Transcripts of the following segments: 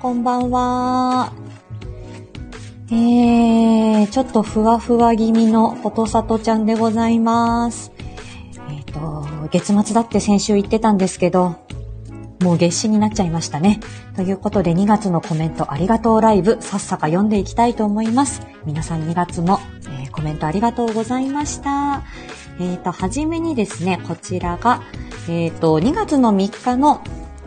こんばんは。えー、ちょっとふわふわ気味のフォトサトちゃんでございます。えっ、と、月末だって先週言ってたんですけど、もう月始になっちゃいましたね。ということで2月のコメントありがとうライブ、さっさか読んでいきたいと思います。皆さん2月も、えーコメントありがとうございました。えっ、と、はじめにですね、こちらが、えっ、と、2月の3日の、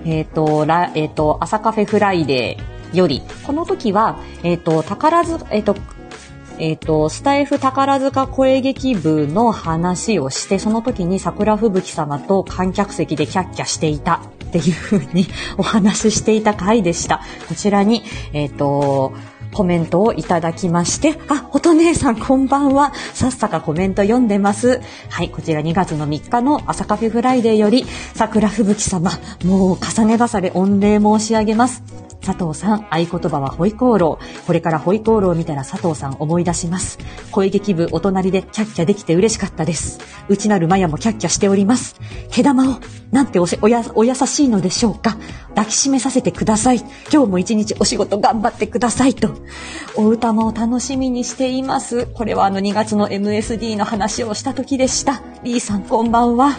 えっ、と、ら、えっ、と、朝カフェフライデーより、この時は、えっ、と、宝塚、えっ、と、えっ、と、スタイフ宝塚声劇部の話をして、その時に桜吹雪様と観客席でキャッキャしていたっていうふうにお話ししていた回でした。こちらに、えっ、と、コメントをいただきまして、あ、音姉さんこんばんは。さっさかコメント読んでます。はい、こちら2月の3日の朝カフェフライデーより、桜吹雪様、もう重ね重ね御礼申し上げます。佐藤さん、合言葉はホイコーロー。これからホイコーローを見たら佐藤さん思い出します。声劇部お隣でキャッキャできて嬉しかったです。内なるマヤもキャッキャしております。毛玉を、なんておやお優しいのでしょうか。抱きしめさせてください。今日も一日お仕事頑張ってくださいと。お歌も楽しみにしています。これはあの2月の MSD の話をした時でした。リーさんこんばんは。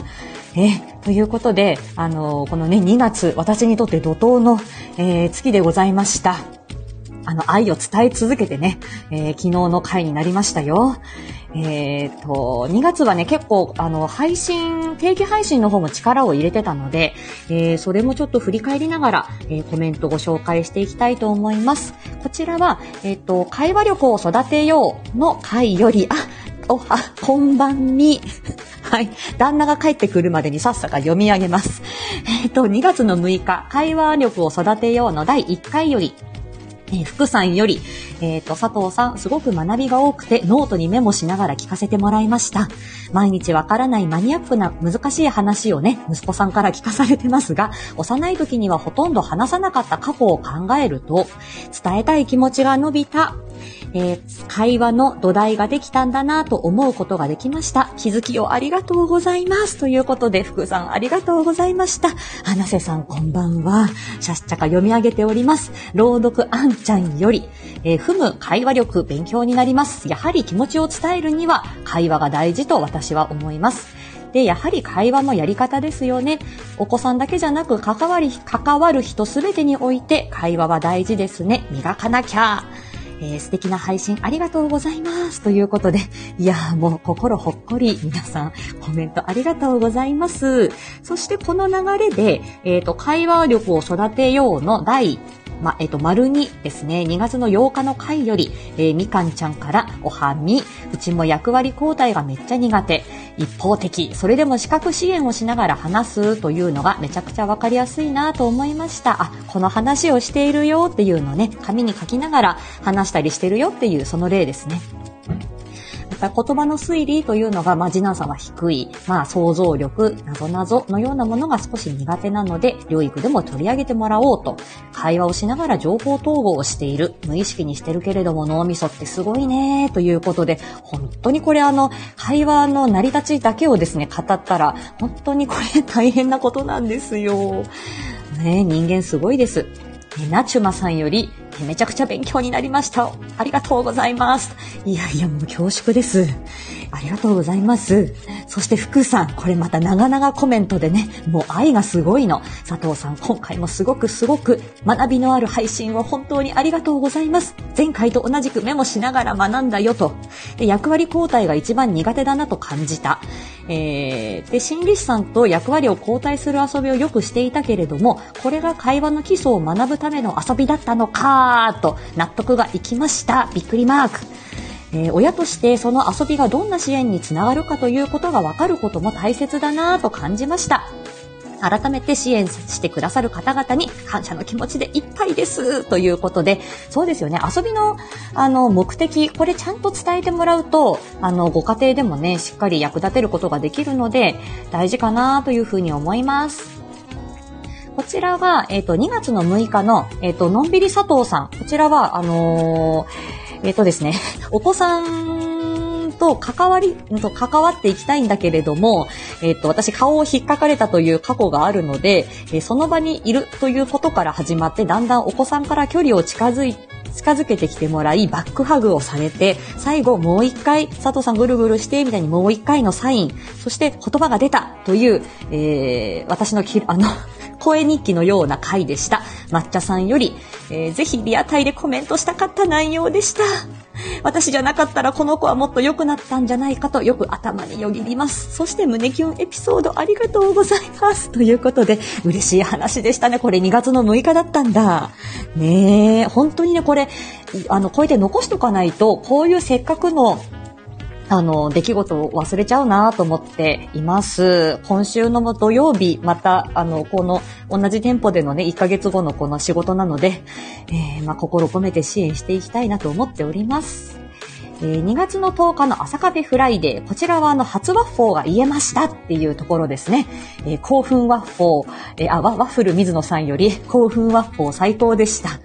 えということで、あのこのね、2月、私にとって怒涛の、えー月でございました。あの、愛を伝え続けてね、えー昨日の回になりましたよ。えっ、と、2月はね、結構、あの、配信、定期配信の方も力を入れてたので、えーそれもちょっと振り返りながら、えーコメントご紹介していきたいと思います。こちらは、えっ、と、会話力を育てようの回より、あ、お、あ、こんばんみ。はい。旦那が帰ってくるまでにさっさか読み上げます。えっ、と、2月の6日、会話力を育てようの第1回より、えー福さんより、えっ、と、佐藤さん、すごく学びが多くて、ノートにメモしながら聞かせてもらいました。毎日わからないマニアックな難しい話をね、息子さんから聞かされてますが、幼い時にはほとんど話さなかった過去を考えると、伝えたい気持ちが伸びた、えー会話の土台ができたんだなと思うことができました。気づきをありがとうございます。ということで、福さんありがとうございました。花瀬さんこんばんは。シャッチャカ読み上げております。朗読あんちゃんより、えー踏む会話力勉強になります。やはり気持ちを伝えるには会話が大事と私は思います。で、やはり会話もやり方ですよね。お子さんだけじゃなく、関わり、関わる人すべてにおいて会話は大事ですね。磨かなきゃ。えー素敵な配信ありがとうございます。ということで、いやーもう心ほっこり皆さんコメントありがとうございます。そしてこの流れで、えっ、と、会話力を育てようの第ま、えっ、と、丸2ですね。2月の8日の回より、えーみかんちゃんから、おはみ、うちも役割交代がめっちゃ苦手。一方的。それでも資格支援をしながら話すというのがめちゃくちゃわかりやすいなと思いました。あ、この話をしているよっていうのをね、紙に書きながら話したりしてるよっていうその例ですね。言葉の推理というのが、まあ、次男さんは低い、まあ、想像力、なぞなぞのようなものが少し苦手なので、療育でも取り上げてもらおうと、会話をしながら情報統合をしている、無意識にしてるけれども脳みそってすごいねということで、本当にこれあの、会話の成り立ちだけをですね、語ったら、本当にこれ大変なことなんですよ。ね人間すごいです。えなちゅまさんより、めちゃくちゃ勉強になりました。ありがとうございます。いやいや、もう恐縮です。ありがとうございます。そして福さん、これまた長々コメントでね、もう愛がすごいの。佐藤さん、今回もすごくすごく学びのある配信を本当にありがとうございます。前回と同じくメモしながら学んだよと。で役割交代が一番苦手だなと感じた。えー、で、心理師さんと役割を交代する遊びをよくしていたけれども、これが会話の基礎を学ぶための遊びだったのかと納得がいきました。びっくりマーク。えー親としてその遊びがどんな支援につながるかということが分かることも大切だなぁと感じました。改めて支援してくださる方々に感謝の気持ちでいっぱいです。ということで、そうですよね。遊びの、あの、目的、これちゃんと伝えてもらうと、あの、ご家庭でもね、しっかり役立てることができるので、大事かなというふうに思います。こちらは、えっ、と、2月の6日の、えっ、と、のんびり佐藤さん。こちらは、あのーえっ、とですね、お子さんと関わり、と関わっていきたいんだけれども、えっ、と、私顔を引っかかれたという過去があるので、えその場にいるということから始まって、だんだんお子さんから距離を近づい、近づけてきてもらい、バックハグをされて、最後もう一回、佐藤さんぐるぐるして、みたいにもう一回のサイン、そして言葉が出たという、えー、私のき、あの、声日記のような回でした。抹茶さんより、えー、ぜひリアタイでコメントしたかった内容でした。私じゃなかったらこの子はもっと良くなったんじゃないかとよく頭によぎります。そして胸キュンエピソードありがとうございます。ということで、嬉しい話でしたね。これ2月の6日だったんだ。ねえ、本当にね、これ、あの、こうやって残しとかないと、こういうせっかくのあの、出来事を忘れちゃうなと思っています。今週の土曜日、また、あの、この、同じ店舗でのね、1ヶ月後のこの仕事なので、えー、まあ、心込めて支援していきたいなと思っております。えー、2月の10日の朝カフェフライデー、こちらはあの、初ワッフォーが言えましたっていうところですね。えー、興奮ワッフォー、えー、あ、ワッフル水野さんより、興奮ワッフォー最高でした。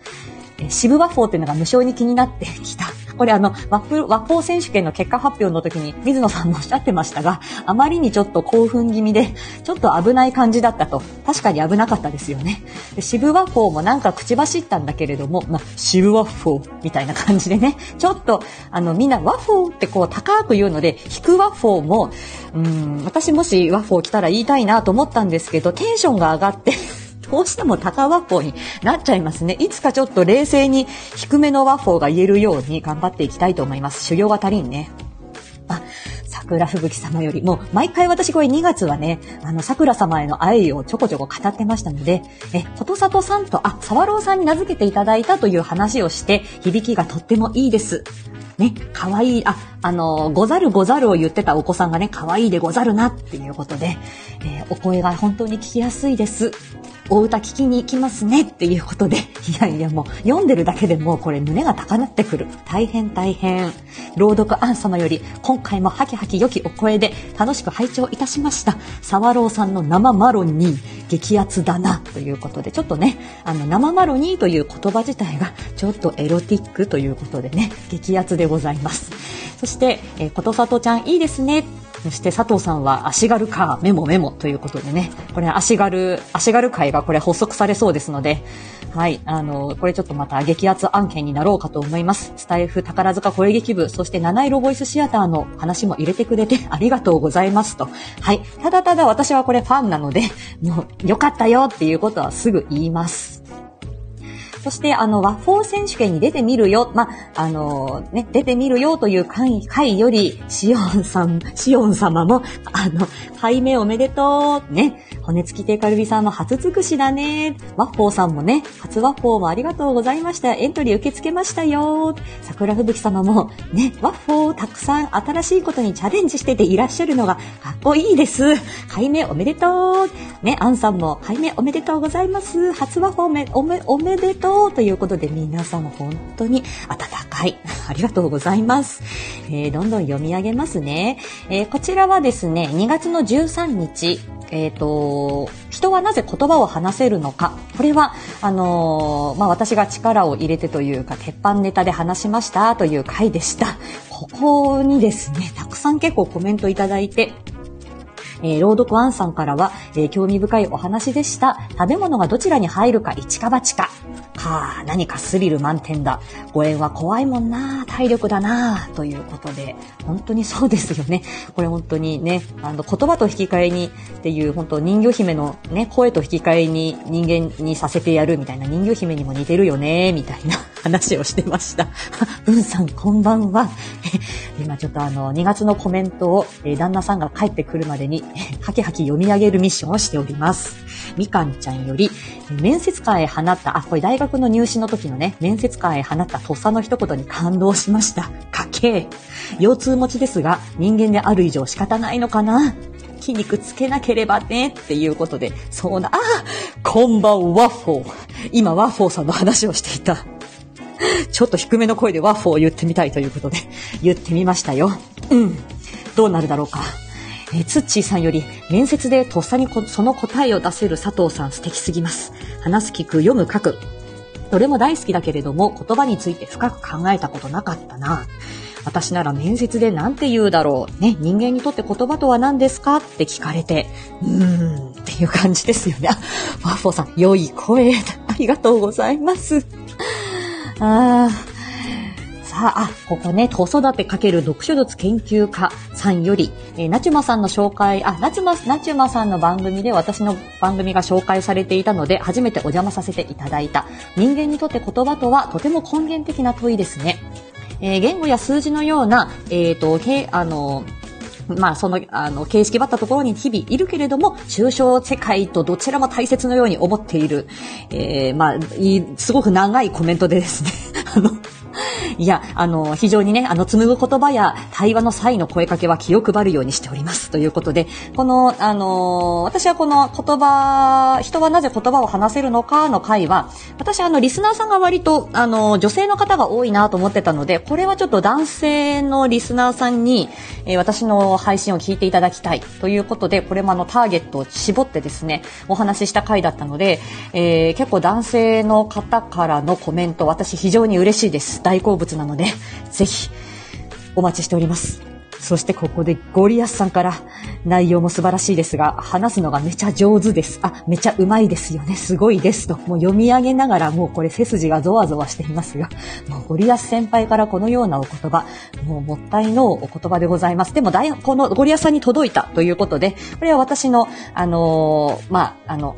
えー、渋ワッフォーっていうのが無性に気になってきた。これあの、ワップ、ワッフォー選手権の結果発表の時に水野さんもおっしゃってましたが、あまりにちょっと興奮気味で、ちょっと危ない感じだったと。確かに危なかったですよね。で渋和光もなんか口走ったんだけれども、まあ、渋和光みたいな感じでね、ちょっと、あの、みんな和光ってこう高く言うので、引く和光も、うん、私もし和光来たら言いたいなと思ったんですけど、テンションが上がってどうしても高和法になっちゃいますね。いつかちょっと冷静に低めの和法が言えるように頑張っていきたいと思います。修行が足りんね。あ、桜吹雪様よりも、毎回私これ2月はね、あの、桜様への愛をちょこちょこ語ってましたので、え、ことさとさんと、あ、沢朗さんに名付けていただいたという話をして、響きがとってもいいです。ね、可愛いい、あ、あの、ござるござるを言ってたお子さんがね、可愛いでござるなっていうことで、えー、お声が本当に聞きやすいです。お歌聞きに行きますねっていうことで、いやいやもう読んでるだけでもうこれ胸が高鳴ってくる。大変大変。朗読アン様より今回もハキハキ良きお声で楽しく拝聴いたしました。沢朗さんの生マロニー激アツだなということで、ちょっとね、あの生マロニーという言葉自体がちょっとエロティックということでね、激アツでございます。そして、えー、ことさとちゃんいいですね。そして佐藤さんは足軽かメモメモということでね、これ足軽、足軽会がこれ発足されそうですので、はい、あの、これちょっとまた激アツ案件になろうかと思います。スタイフ宝塚声劇部、そして七色ボイスシアターの話も入れてくれて ありがとうございますと。はい、ただただ私はこれファンなので、もうよかったよっていうことはすぐ言います。そして、あの、和法選手権に出てみるよ、まあ、の、ね、出てみるよという会会より、シオンさん、シオン様も、あの、解明おめでとう、ね、骨付きテカルビさんも初尽くしだね。ワッフォーさんもね、初ワッフォーもありがとうございました。エントリー受け付けましたよ。桜吹雪様も、ね、ワッフォーたくさん新しいことにチャレンジしてていらっしゃるのがかっこいいです。解明おめでとう。ね、アンさんも、解明おめでとうございます。初ワッフォーめおめおめでとうということで皆様本当に温かい。ありがとうございます。えー、どんどん読み上げますね。えー、こちらはですね、2月の13日、えっ、ー、と、人はなぜ言葉を話せるのか。これは、あのー、まあ、私が力を入れてというか、鉄板ネタで話しましたという回でした。ここにですね、たくさん結構コメントいただいて、えー、朗読アンさんからは、えー、興味深いお話でした。食べ物がどちらに入るか一か八か。かあ、何かスリル満点だ。ご縁は怖いもんな、体力だな、ということで、本当にそうですよね。これ本当にね、あの、言葉と引き換えにっていう、本当人魚姫のね、声と引き換えに人間にさせてやるみたいな、人魚姫にも似てるよね、みたいな話をしてました。うんさん、こんばんは。今ちょっとあの、2月のコメントを、え旦那さんが帰ってくるまでに、はきはき読み上げるミッションをしております。みかんちゃんより、面接官へ放った、あ、これ大学の入試の時のね、面接官へ放ったとっさの一言に感動しました。かけ腰痛持ちですが、人間である以上仕方ないのかな？筋肉つけなければね、っていうことで、そうな、あこんばんワッフォー。今ワッフォーさんの話をしていた。ちょっと低めの声でワッフォーを言ってみたいということで、言ってみましたよ。うん。どうなるだろうか。えー、ツッチーさんより、面接でとっさにその答えを出せる佐藤さん素敵すぎます。話す聞く、読む書く。どれも大好きだけれども、言葉について深く考えたことなかったな。私なら面接で何て言うだろう。ね、人間にとって言葉とは何ですか？って聞かれて、うーんっていう感じですよね。ワッフォーさん、良い声。ありがとうございます。あーさあ、あ、ここね、子育てかける読書術研究家さんより、えー、ナチュマさんの紹介、あ、ナチュマ、ナチュマさんの番組で私の番組が紹介されていたので、初めてお邪魔させていただいた。人間にとって言葉とはとても根源的な問いですね。えー、言語や数字のような、えっ、ー、と、け、あの、まあ、その、あの、形式ばったところに日々いるけれども、抽象世界とどちらも大切のように思っている、えー、まあ、すごく長いコメントでですね、あの、いや、あの、非常にね、あの、紡ぐ言葉や対話の際の声かけは気を配るようにしております。ということで、この、あの、私はこの言葉、人はなぜ言葉を話せるのかの回は、私あの、リスナーさんが割と、あの、女性の方が多いなと思ってたので、これはちょっと男性のリスナーさんに、えー、私の配信を聞いていただきたいということで、これもあの、ターゲットを絞ってですね、お話しした回だったので、えー、結構男性の方からのコメント、私非常に嬉しいです。大好物なので、ぜひお待ちしております。そしてここでゴリアスさんから内容も素晴らしいですが、話すのがめちゃ上手です。あ、めちゃうまいですよね。すごいですと。もう読み上げながらもうこれ背筋がゾワゾワしていますが、もうゴリアス先輩からこのようなお言葉、もうもったいないお言葉でございます。でもこのゴリアスさんに届いたということで、これは私の、あのー、まあ、あの、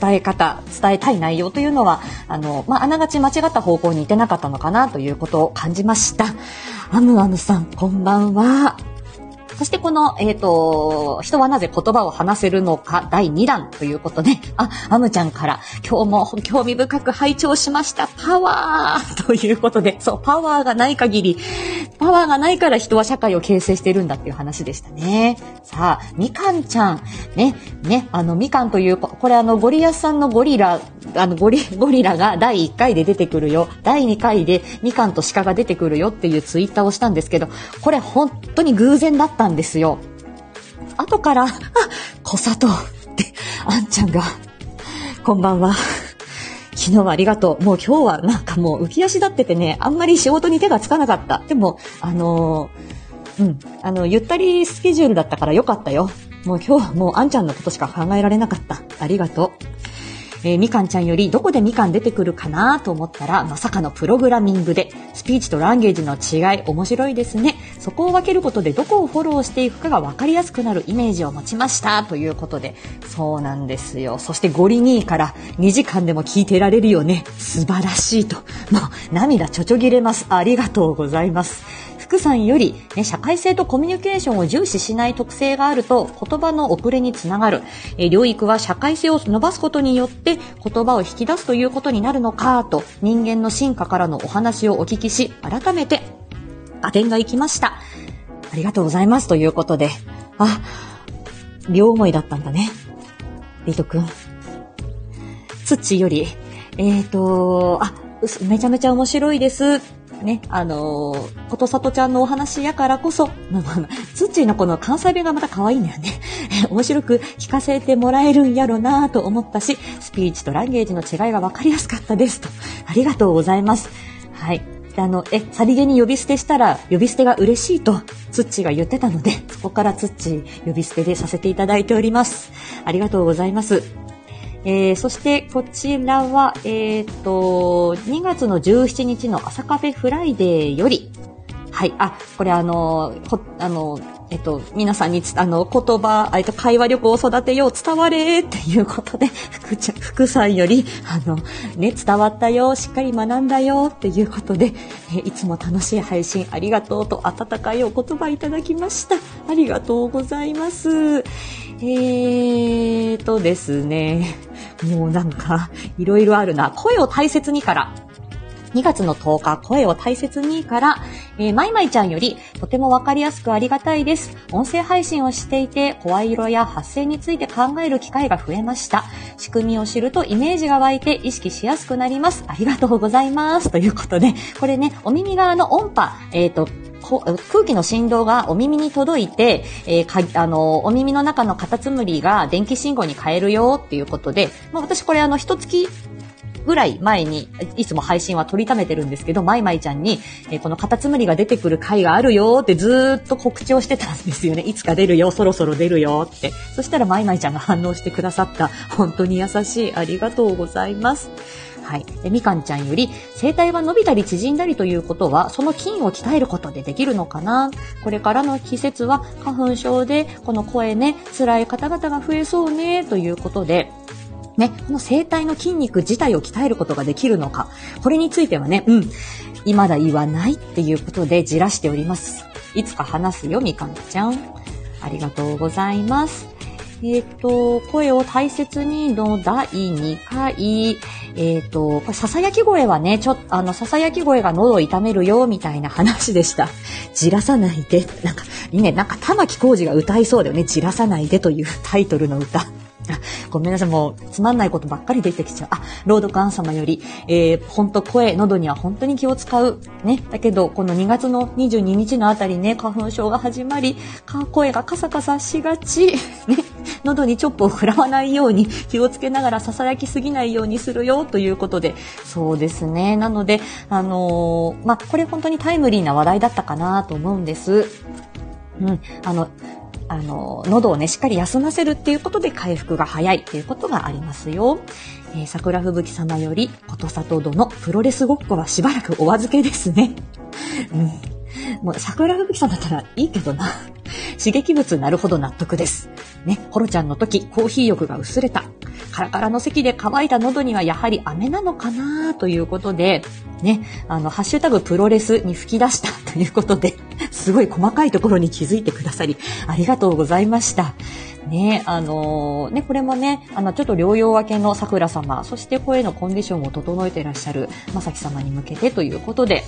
伝え方、伝えたい内容というのは、あの、まあ、あながち間違った方向に行ってなかったのかなということを感じました。アムアムさん、こんばんは。そしてこの、えっ、ー、と、人はなぜ言葉を話せるのか第2弾ということで、あ、アムちゃんから今日も興味深く拝聴しました。パワーということで、そう、パワーがない限り、パワーがないから人は社会を形成してるんだっていう話でしたね。さあ、みかんちゃん。ね、ね、あの、みかんという、これあの、ゴリアスさんのゴリラ、あの、ゴリ、ゴリラが第1回で出てくるよ。第2回でみかんと鹿が出てくるよっていうツイッターをしたんですけど、これ本当に偶然だったんですよ。後から、あ、小里って、あんちゃんが、こんばんは。昨日はありがとう。もう今日はなんかもう浮き足立っててね、あんまり仕事に手がつかなかった。でも、あのー、うん、あの、ゆったりスケジュールだったからよかったよ。もう今日はもうあんちゃんのことしか考えられなかった。ありがとう。えー、みかんちゃんよりどこでみかん出てくるかなと思ったら、まさかのプログラミングで、スピーチとランゲージの違い、面白いですね。そこを分けることでどこをフォローしていくかが分かりやすくなるイメージを持ちました。ということで、そうなんですよ。そしてゴリニーから2時間でも聞いてられるよね。素晴らしいと。もう涙ちょちょぎれます。ありがとうございます。福さんより、ね、社会性とコミュニケーションを重視しない特性があると言葉の遅れにつながる。えー、療育は社会性を伸ばすことによって言葉を引き出すということになるのかと人間の進化からのお話をお聞きし、改めて加点がいきました。ありがとうございますということで、あ、両思いだったんだね。リトくん。ツッチより、えっ、ー、と、あ、めちゃめちゃ面白いです。ね、あのー、ことさとちゃんのお話やからこそ、まあまあ、ツッチーのこの関西弁がまた可愛いんだよね。面白く聞かせてもらえるんやろなと思ったし、スピーチとランゲージの違いが分かりやすかったですと。ありがとうございます。はい。あの、え、さりげに呼び捨てしたら、呼び捨てが嬉しいと、ツッチーが言ってたので、そこからツッチー呼び捨てでさせていただいております。ありがとうございます。えー、そしてこちらは、えっ、と、2月の17日の朝カフェフライデーより、はい、あ、これあの、ほあの、えっと、皆さんに、あの、言葉、えっと、会話力を育てよう、伝われっていうことで、福ちゃん、福さんより、あの、ね、伝わったよ、しっかり学んだよっていうことで、えいつも楽しい配信ありがとうと温かいお言葉いただきました。ありがとうございます。えーとですね、もうなんか、いろいろあるな。声を大切にから、2月の10日、声を大切にから、えー、まいまいちゃんより、とてもわかりやすくありがたいです。音声配信をしていて、声色や発声について考える機会が増えました。仕組みを知るとイメージが湧いて意識しやすくなります。ありがとうございます。ということで、これね、お耳側の音波、えっ、ー、と、空気の振動がお耳に届いて、えー、あの、お耳の中のカタツムリが電気信号に変えるよっていうことで、まあ、私これあの、一月ぐらい前に、いつも配信は取りためてるんですけど、まいまいちゃんに、えー、このカタツムリが出てくる回があるよってずっと告知をしてたんですよね。いつか出るよ、そろそろ出るよって。そしたらまいまいちゃんが反応してくださった。本当に優しい。ありがとうございます。はい。で、みかんちゃんより、声帯が伸びたり縮んだりということは、その筋を鍛えることでできるのかな？これからの季節は花粉症で、この声ね、辛い方々が増えそうね、ということで、ね、この声帯の筋肉自体を鍛えることができるのか。これについてはね、うん、未だ言わないっていうことでじらしております。いつか話すよ、みかんちゃん。ありがとうございます。えっ、ー、と、声を大切にの第2回、えっ、ー、と、ささやき声はね、ちょっと、あの、ささやき声が喉を痛めるよ、みたいな話でした。じらさないで。なんか、ね、なんか玉木浩二が歌いそうだよね。じらさないでというタイトルの歌。ごめんなさい、もうつまんないことばっかり出てきちゃう。あ、朗読アン様より、えー、ほんと声、喉には本当に気を使う。ね。だけど、この2月の22日のあたりね、花粉症が始まり、声がカサカサしがち。ね。喉にチョップを食らわないように気をつけながら囁きすぎないようにするよということで、そうですね。なので、あのー、まあ、これ本当にタイムリーな話題だったかなと思うんです。うん。あの、あの、喉をね、しっかり休ませるっていうことで回復が早いっていうことがありますよ。えー、桜吹雪様より、ことさと殿、プロレスごっこはしばらくお預けですね。うん。もう桜吹雪さんだったらいいけどな。刺激物なるほど納得です。ね、ホロちゃんの時、コーヒー欲が薄れた。カラカラの席で乾いた喉にはやはり飴なのかなということで、ね、あの、ハッシュタグプロレスに吹き出したということで、すごい細かいところに気づいてくださり、ありがとうございました。ね、あのー、ね、これもね、あの、ちょっと療養明けの桜様、そして声のコンディションを整えていらっしゃるまさき様に向けてということで、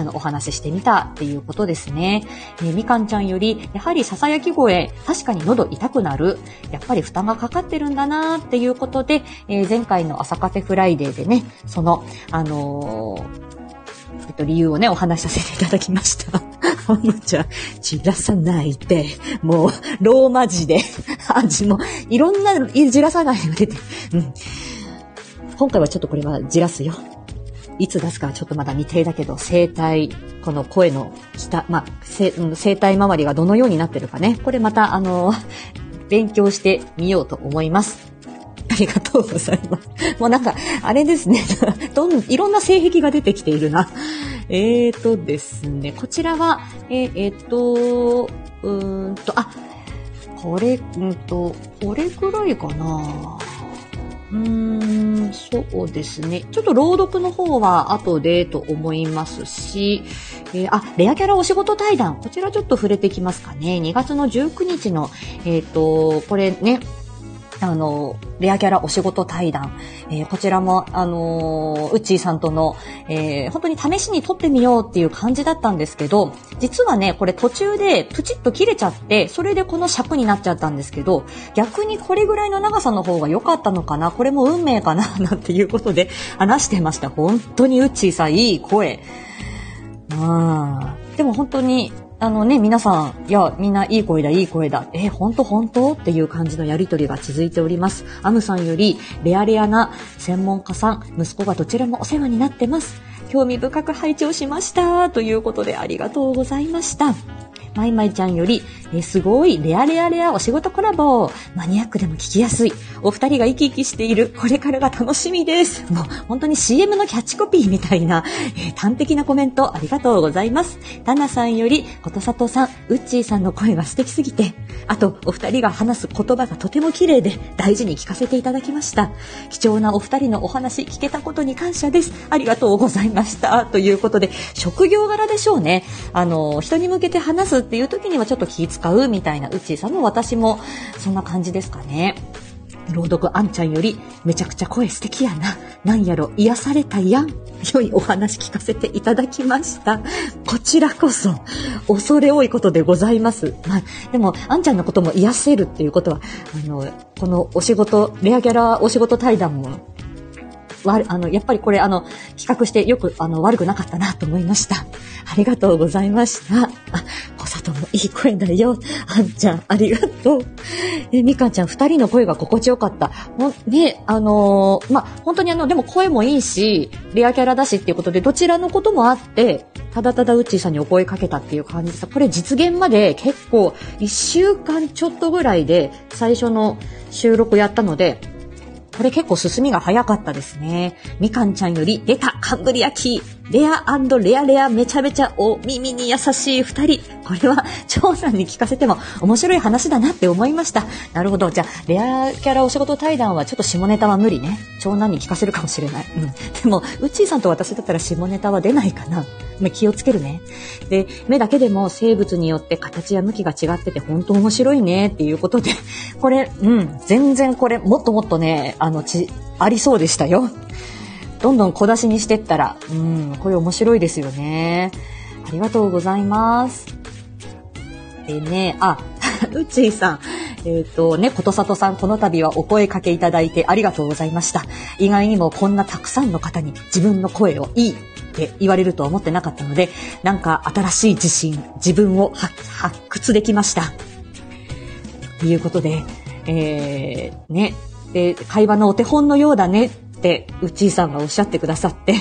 あの、お話ししてみたっていうことですね。えー、みかんちゃんより、やはり囁き声、確かに喉痛くなる。やっぱり負担がかかってるんだなっていうことで、えー、前回の朝カフェフライデーでね、その、あのーえっと、理由をね、お話しさせていただきました。ほんのちゃん、散らさないで、もう、ローマ字で、味も、いろんな、じらさないで出て、うん。今回はちょっとこれはじらすよ。いつ出すかちょっとまだ未定だけど、声帯、この声の下、まあ、声帯周りがどのようになってるかね。これまた、あの、勉強してみようと思います。ありがとうございます。もうなんか、あれですね。どん、いろんな性癖が出てきているな。えーとですね、こちらは、えー、えー、と、うーんと、あ、これ、うんと、これくらいかな。うーん、そうですね。ちょっと朗読の方は後でと思いますし、えー、あ、レアキャラお仕事対談。こちらちょっと触れてきますかね。2月の19日の、えっ、ー、と、これね、あの、レアキャラお仕事対談。えー、こちらも、あのー、ウッチーさんとの、えー、本当に試しに撮ってみようっていう感じだったんですけど、実はね、これ途中でプチッと切れちゃって、それでこの尺になっちゃったんですけど、逆にこれぐらいの長さの方が良かったのかな、これも運命かな、なんていうことで話してました。本当にウッチーさん、いい声。うん。でも本当に、あのね、皆さん、いや、みんないい声だ、いい声だ。えほんとほんとっていう感じのやりとりが続いております。アムさんより、レアレアな専門家さん、息子がどちらもお世話になってます。興味深く拝聴しました。ということでありがとうございました。まいまいちゃんより、えすごい、レアレアレアお仕事コラボ。マニアックでも聞きやすい。お二人が生き生きしている。これからが楽しみです。もう、本当に CM のキャッチコピーみたいな、えー、端的なコメントありがとうございます。タナさんより、ことさとさん、ウッチーさんの声が素敵すぎて、あと、お二人が話す言葉がとても綺麗で、大事に聞かせていただきました。貴重なお二人のお話聞けたことに感謝です。ありがとうございました。ということで、職業柄でしょうね。あの、人に向けて話すっっていう時にはちょっと気使うみたいな、ウッチーさんも私もそんな感じですかね。朗読あんちゃんより、めちゃくちゃ声素敵やな。なんやろ、癒されたやん。良いお話聞かせていただきました。こちらこそ、恐れ多いことでございます。まあ、でも、あんちゃんのことも癒せるっていうことは、あの、このお仕事、レアギャラお仕事対談もわあの、やっぱりこれ、あの、企画してよく、あの、悪くなかったなと思いました。ありがとうございました。あ、小里もいい声だよ。あんちゃん、ありがとう。え、みかんちゃん、二人の声が心地よかった。ほん、ね、あのー、ま本当にあの、でも声もいいし、レアキャラだしっていうことで、どちらのこともあって、ただただうっちーさんにお声かけたっていう感じでさ、これ実現まで結構、一週間ちょっとぐらいで、最初の収録やったので、これ結構進みが早かったですね。みかんちゃんより出たカンブリ焼き。レアレアレアめちゃめちゃお耳に優しい二人。これは長さんに聞かせても面白い話だなって思いました。なるほど。じゃあ、レアキャラお仕事対談はちょっと下ネタは無理ね。長男に聞かせるかもしれない。うん。でも、うっちーさんと私だったら下ネタは出ないかな。気をつけるね。で、目だけでも生物によって形や向きが違ってて本当面白いねっていうことで、これ、うん、全然これもっともっとね、あの、ち、ありそうでしたよ。どんどん小出しにしてったら、うん、これ面白いですよね。ありがとうございます。でね、あ、うちーさん。えっ、ー、とね、ことさとさん、この度はお声かけいただいてありがとうございました。意外にもこんなたくさんの方に自分の声をいいって言われるとは思ってなかったので、なんか新しい自信、自分を発掘できました。ということで、えー、ね、で、会話のお手本のようだねって、うちーさんがおっしゃってくださって、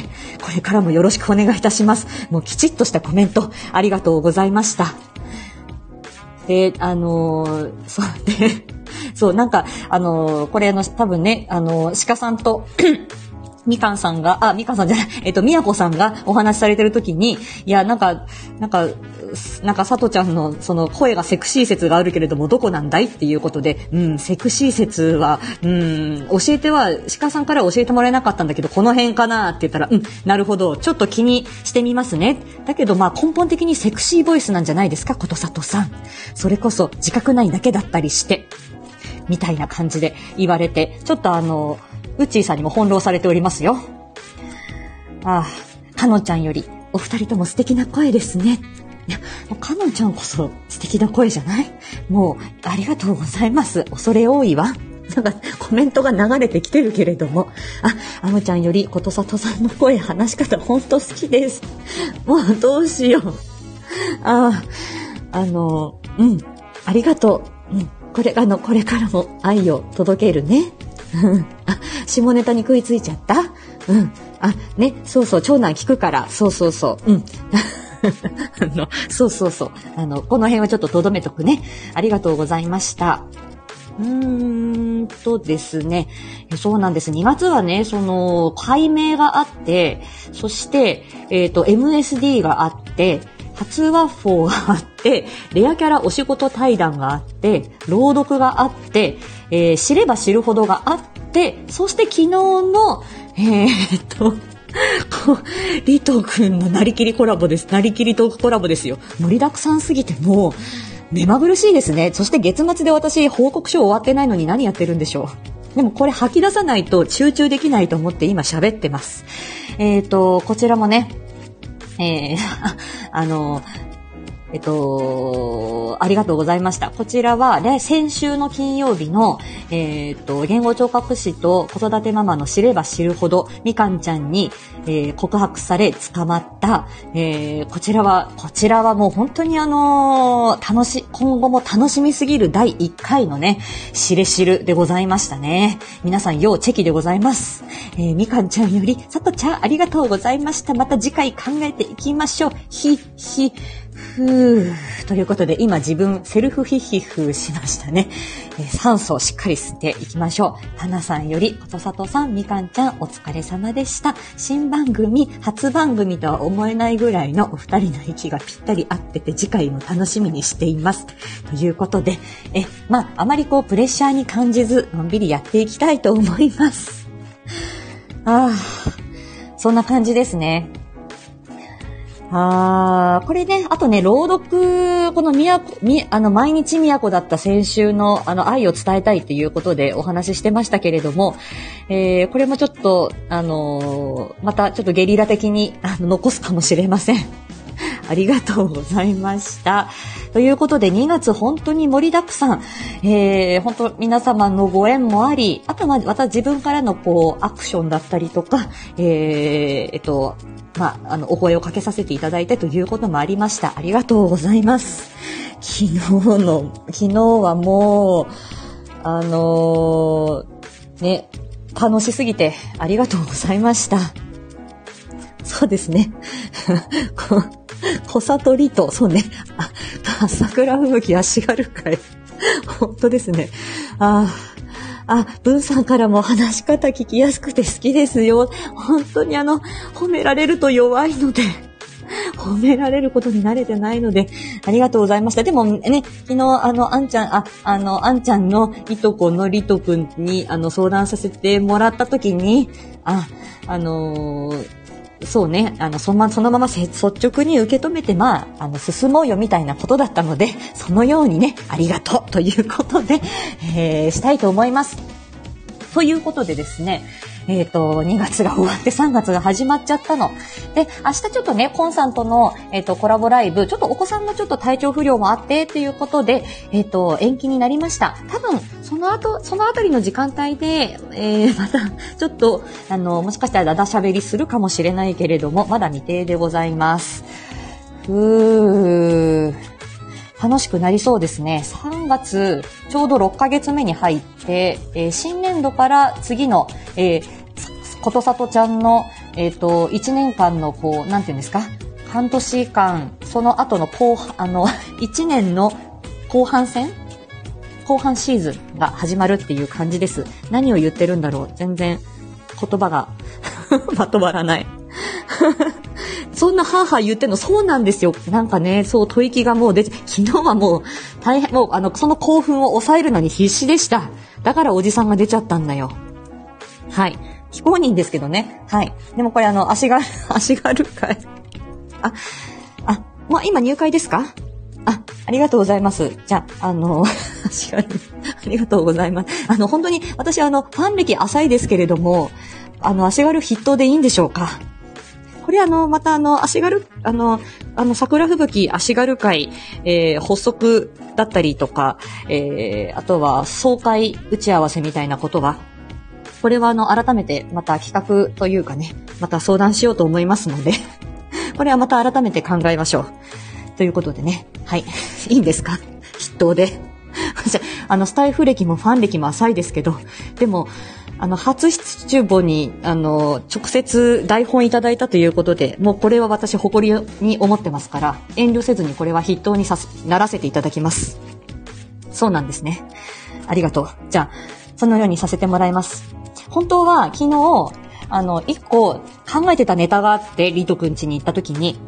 これからもよろしくお願いいたします。もうきちっとしたコメント、ありがとうございました。で、あのー、そうね、そう、なんか、あのー、これあの、多分ね、あのー、鹿さんと みかんさんが、あ、みかんさんじゃない、えっと、みやこさんがお話しされてる時に、いや、なんか、なんか、なんか、さとちゃんの、その、声がセクシー説があるけれども、どこなんだいっていうことで、うん、セクシー説は、うん、教えては、鹿さんから教えてもらえなかったんだけど、この辺かなって言ったら、うん、なるほど、ちょっと気にしてみますね。だけど、まあ、根本的にセクシーボイスなんじゃないですか、ことさとさん。それこそ、自覚ないだけだったりして、みたいな感じで言われて、ちょっとあの、ウッチーさんにも翻弄されておりますよ。ああ、かのちゃんよりお二人とも素敵な声ですね。いや、かのんちゃんこそ素敵な声じゃない？もう、ありがとうございます。恐れ多いわ。なんか、コメントが流れてきてるけれども。あ、あむちゃんより、ことさとさんの声、話し方、ほんと好きです。もう、どうしよう。ああ、あの、うん、ありがとう。うん、これ、あの、これからも愛を届けるね。う んあ、下ネタに食いついちゃった？うん。あ、ね、そうそう、長男聞くから、そうそうそう、うん。あの、そうそうそう。あの、この辺はちょっと留めとくね。ありがとうございました。うーんとですね。そうなんです。2月はね、その、解明があって、そして、えっ、ー、と、MSD があって、初ワッフォーがあって、レアキャラお仕事対談があって、朗読があって、えー、知れば知るほどがあって、そして昨日の、えー、っと、リト君のなりきりコラボです。なりきりトークコラボですよ。盛りだくさんすぎてもう、目まぐるしいですね。そして月末で私報告書終わってないのに何やってるんでしょう。でもこれ吐き出さないと集中できないと思って今喋ってます。えっ、ー、と、こちらもね、えー、あの、えっと、ありがとうございました。こちらは、ね、先週の金曜日の、えー、っと、言語聴覚士と子育てママの知れば知るほど、みかんちゃんに、えー、告白され捕まった、えー、こちらは、こちらはもう本当にあの楽し、今後も楽しみすぎる第1回のね、しれしるでございましたね。皆さん、要チェキでございます。えみかんちゃんより、さとちゃんありがとうございました。また次回考えていきましょう。ひ、ひ、ふー。ということで、今自分、セルフヒヒフしましたね。えー、酸素をしっかり吸っていきましょう。花さんより、ことさとさん、みかんちゃん、お疲れ様でした。新番組、初番組とは思えないぐらいのお二人の息がぴったり合ってて、次回も楽しみにしています。ということで、え、まあ、あまりこう、プレッシャーに感じず、のんびりやっていきたいと思います。ああ、そんな感じですね。ああ、これね、あとね、朗読、このみや、み、あの、毎日都だった先週の、あの、愛を伝えたいということでお話ししてましたけれども、えー、これもちょっと、あのー、またちょっとゲリラ的に、あの、残すかもしれません。ありがとうございました。ということで、2月本当に盛りだくさん、えー、本当皆様のご縁もあり、あとはまた自分からのこう、アクションだったりとか、えー、えっと、まあ、あの、お声をかけさせていただいてということもありました。ありがとうございます。昨日の、昨日はもう、あのー、ね、楽しすぎてありがとうございました。そうですね。小里りと、そうね。あ、桜吹雪足軽会。本当ですね。ああ、文さんからも話し方聞きやすくて好きですよ。本当にあの、褒められると弱いので。褒められることに慣れてないので、ありがとうございました。でもね、昨日、あの、あんちゃん、あ、あの、あんちゃんのいとこのりとくんに、あの、相談させてもらった時に、あ、あのーそうね、あの、そのま、そのまま率直に受け止めて、まあ、あの、進もうよみたいなことだったので、そのようにね、ありがとうということで、えー、したいと思います。ということでですね、えっ、ー、と、2月が終わって3月が始まっちゃったの。で、明日ちょっとね、コンさんとの、えっ、ー、と、コラボライブ、ちょっとお子さんのちょっと体調不良もあってっていうことで、えっ、ー、と、延期になりました。多分、その後、そのあたりの時間帯で、えー、また、ちょっと、あの、もしかしたらだだ喋りするかもしれないけれども、まだ未定でございます。ふー。楽しくなりそうですね。3月、ちょうど6ヶ月目に入って、えー、新年度から次の、えー、ことさとちゃんの、えっ、ー、と、1年間の、こう、なんていうんですか？半年間、その後の後、あの、1年の後半戦後半シーズンが始まるっていう感じです。何を言ってるんだろう全然言葉が まとまらない そんなハーハー言ってんの、そうなんですよ。なんかね、そう、吐息がもう出て、昨日はもう、大変、もう、あの、その興奮を抑えるのに必死でした。だからおじさんが出ちゃったんだよ。はい。非公認ですけどね。はい。でもこれあの、足が、足軽会。あ、あ、もう今入会ですか？あ、りがとうございます。じゃあ、あの、足軽、ありがとうございます。あの、本当に、私あの、ファン歴浅いですけれども、あの、足軽筆頭でいいんでしょうか？これあの、またあの、足軽、あの、あの、桜吹雪足軽会、えー、発足だったりとか、えー、あとは、総会打ち合わせみたいなことが、これはあの、改めてまた企画というかね、また相談しようと思いますのでこれはまた改めて考えましょう。ということでね、はい。いいんですか？筆頭で。あの、スタイフ歴もファン歴も浅いですけど、でも、あの、初出母に、あの、直接台本いただいたということで、もうこれは私誇りに思ってますから、遠慮せずにこれは筆頭にさす、ならせていただきます。そうなんですね。ありがとう。じゃあ、そのようにさせてもらいます。本当は昨日、あの、一個考えてたネタがあって、リートくん家に行った時に、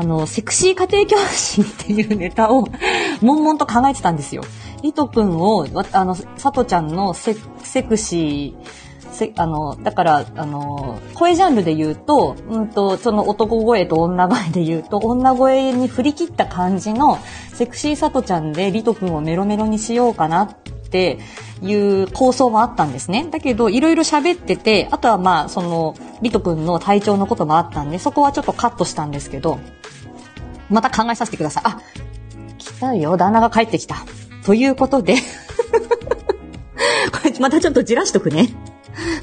あの、セクシー家庭教師っていうネタを、悶々と考えてたんですよ。リトくんを、あの、さとちゃんのセセクシー、せあの、だから、あの、声ジャンルで言うと、うんと、その男声と女声で言うと、女声に振り切った感じの、セクシーさとちゃんでリトくんをメロメロにしようかなっていう構想もあったんですね。だけど、いろいろ喋ってて、あとはまあ、その、リトくんの体調のこともあったんで、そこはちょっとカットしたんですけど、また考えさせてください。あ、来たよ。旦那が帰ってきた。ということで これまたちょっとじらしとくね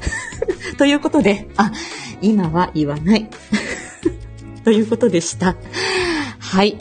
ということで、あ、今は言わない ということでした。はい。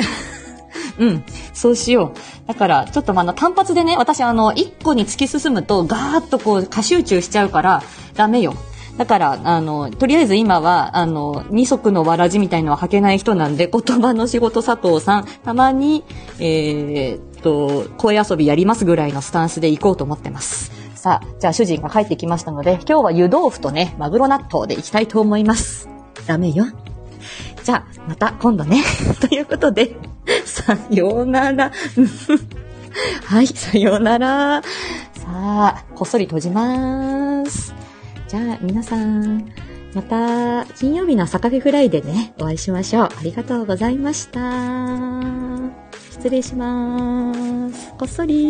うん、そうしよう。だから、ちょっとあの単発でね、私あの、一個に突き進むとガーッとこう、過集中しちゃうから、ダメよ。だから、あの、とりあえず今は、あの、二足のわらじみたいのは履けない人なんで、言葉の仕事佐藤さん、たまに、えー、っと、声遊びやりますぐらいのスタンスで行こうと思ってます。さあ、じゃあ主人が帰ってきましたので、今日は湯豆腐とね、マグロ納豆で行きたいと思います。ダメよ。じゃあ、また今度ね。ということで、さようなら。はい、さようなら。さあ、こっそり閉じます。じゃあ皆さん、また金曜日の朝カフェフライでね、お会いしましょう。ありがとうございました。失礼します。こっそり。